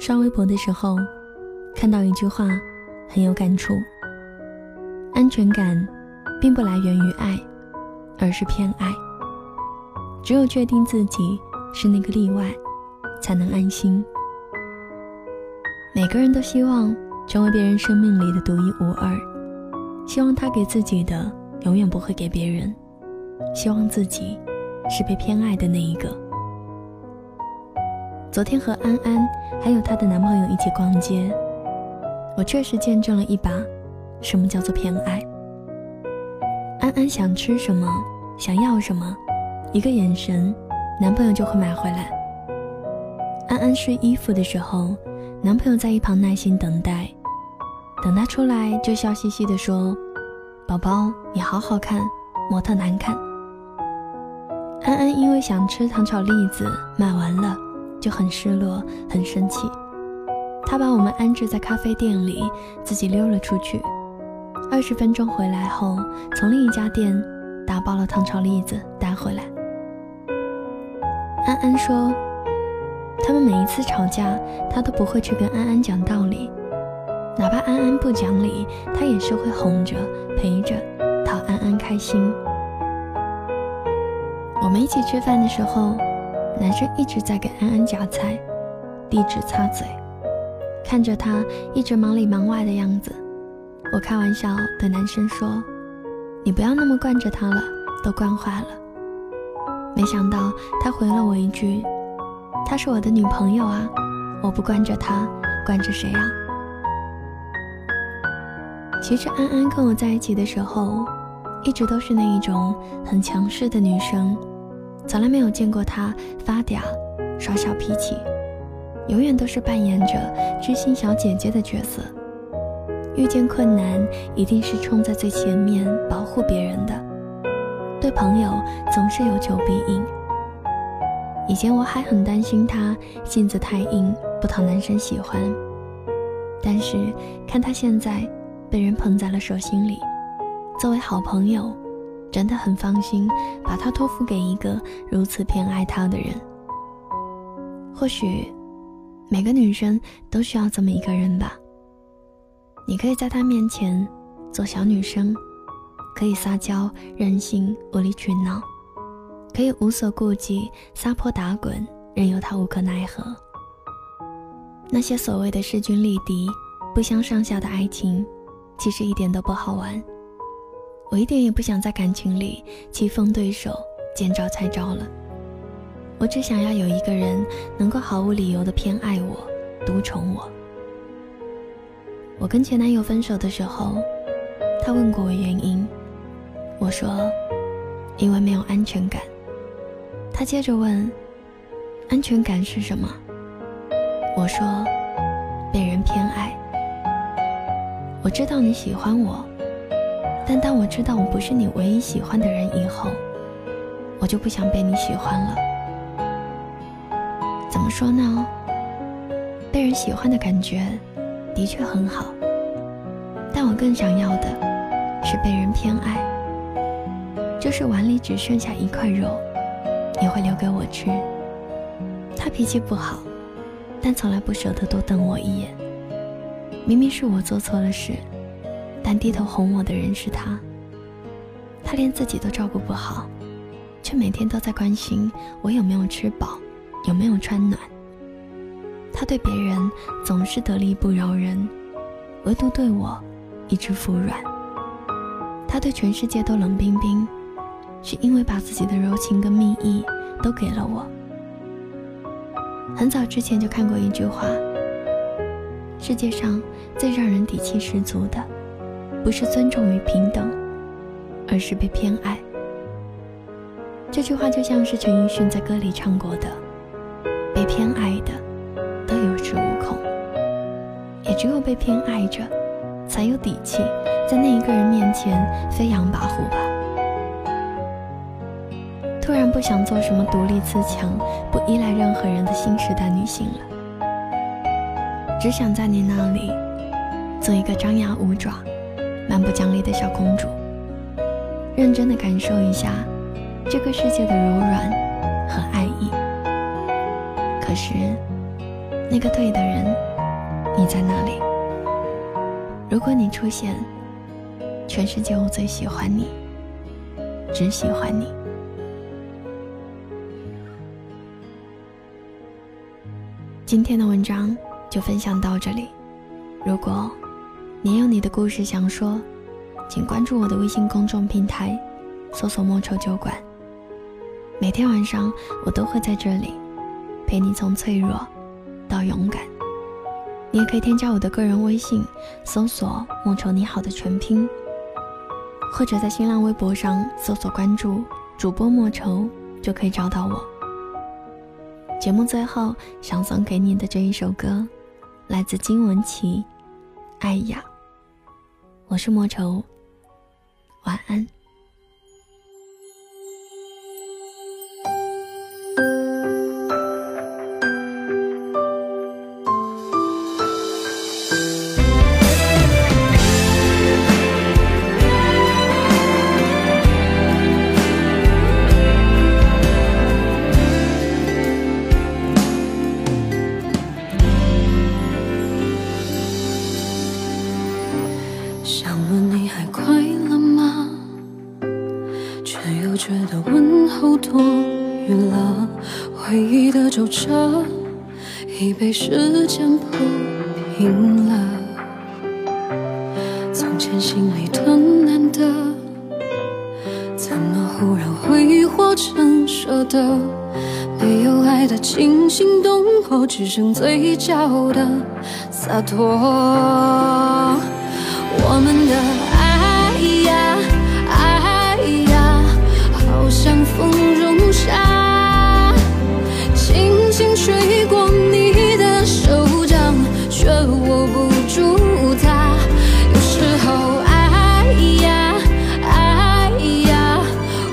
刷微博的时候，看到一句话，很有感触。安全感，并不来源于爱，而是偏爱。只有确定自己是那个例外，才能安心。每个人都希望成为别人生命里的独一无二，希望他给自己的永远不会给别人，希望自己是被偏爱的那一个。昨天和安安还有她的男朋友一起逛街，我确实见证了一把什么叫做偏爱。安安想吃什么，想要什么，一个眼神，男朋友就会买回来。安安试衣服的时候，男朋友在一旁耐心等待，等她出来就笑嘻嘻地说：“宝宝，你好好看，模特难看。”安安因为想吃糖炒栗子，买完了。就很失落，很生气。他把我们安置在咖啡店里，自己溜了出去。二十分钟回来后，从另一家店打包了糖炒栗子带回来。安安说，他们每一次吵架，他都不会去跟安安讲道理，哪怕安安不讲理，他也是会哄着陪着，讨安安开心。我们一起吃饭的时候。男生一直在给安安夹菜，递纸擦嘴，看着他一直忙里忙外的样子，我开玩笑对男生说：“你不要那么惯着他了，都惯坏了。”没想到他回了我一句：“她是我的女朋友啊，我不惯着她，惯着谁啊？”其实安安跟我在一起的时候，一直都是那一种很强势的女生。从来没有见过他发嗲、耍小脾气，永远都是扮演着知心小姐姐的角色。遇见困难，一定是冲在最前面保护别人的。对朋友总是有求必应。以前我还很担心他性子太硬，不讨男生喜欢。但是看他现在被人捧在了手心里，作为好朋友。真的很放心，把他托付给一个如此偏爱他的人。或许，每个女生都需要这么一个人吧。你可以在他面前做小女生，可以撒娇任性无理取闹，可以无所顾忌撒泼打滚，任由他无可奈何。那些所谓的势均力敌、不相上下的爱情，其实一点都不好玩。我一点也不想在感情里棋逢对手、见招拆招了。我只想要有一个人能够毫无理由的偏爱我、独宠我。我跟前男友分手的时候，他问过我原因，我说因为没有安全感。他接着问，安全感是什么？我说被人偏爱。我知道你喜欢我。但当我知道我不是你唯一喜欢的人以后，我就不想被你喜欢了。怎么说呢？被人喜欢的感觉的确很好，但我更想要的是被人偏爱。就是碗里只剩下一块肉，也会留给我吃。他脾气不好，但从来不舍得多瞪我一眼。明明是我做错了事。但低头哄我的人是他，他连自己都照顾不好，却每天都在关心我有没有吃饱，有没有穿暖。他对别人总是得理不饶人，唯独对我一直服软。他对全世界都冷冰冰，是因为把自己的柔情跟蜜意都给了我。很早之前就看过一句话：世界上最让人底气十足的。不是尊重与平等，而是被偏爱。这句话就像是陈奕迅在歌里唱过的：“被偏爱的都有恃无恐，也只有被偏爱着，才有底气在那一个人面前飞扬跋扈吧。”突然不想做什么独立自强、不依赖任何人的新时代女性了，只想在你那里做一个张牙舞爪。蛮不讲理的小公主，认真的感受一下这个世界的柔软和爱意。可是，那个对的人，你在哪里？如果你出现，全世界我最喜欢你，只喜欢你。今天的文章就分享到这里。如果你有你的故事想说，请关注我的微信公众平台，搜索“莫愁酒馆”。每天晚上我都会在这里，陪你从脆弱到勇敢。你也可以添加我的个人微信，搜索“莫愁你好”的全拼，或者在新浪微博上搜索关注主播莫愁，就可以找到我。节目最后想送给你的这一首歌，来自金玟岐，《爱呀》。我是莫愁，晚安。想问你还快乐吗？却又觉得问候多余了。回忆的皱褶已被时间铺平了。从前心里疼难的，怎么忽然挥霍成舍得？没有爱的惊心动魄，只剩嘴角的洒脱。我们的爱呀，爱呀，好像风中沙。轻轻吹过你的手掌，却握不住它。有时候爱呀爱呀，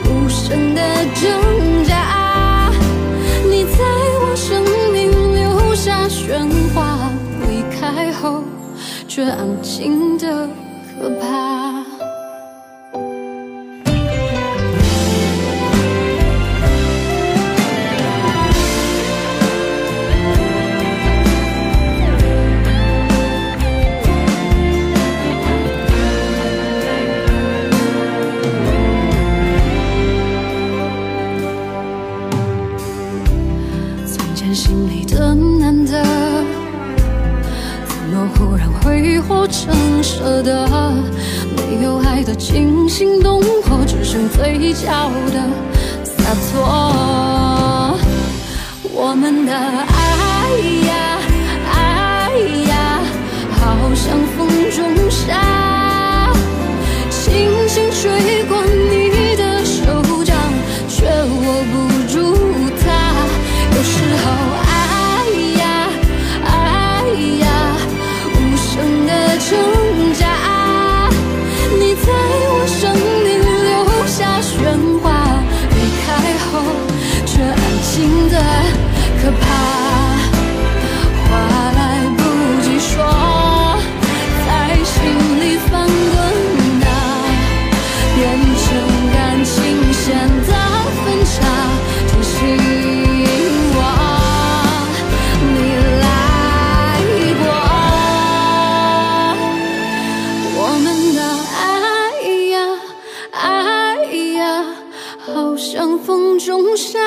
无声的挣扎。你在我生命留下喧哗，却安静的可怕。惊心动魄，只剩嘴角的洒脱。我们的爱呀爱呀，好像风中沙，轻轻吹中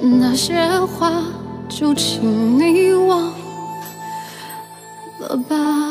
那些话，就请你忘了吧。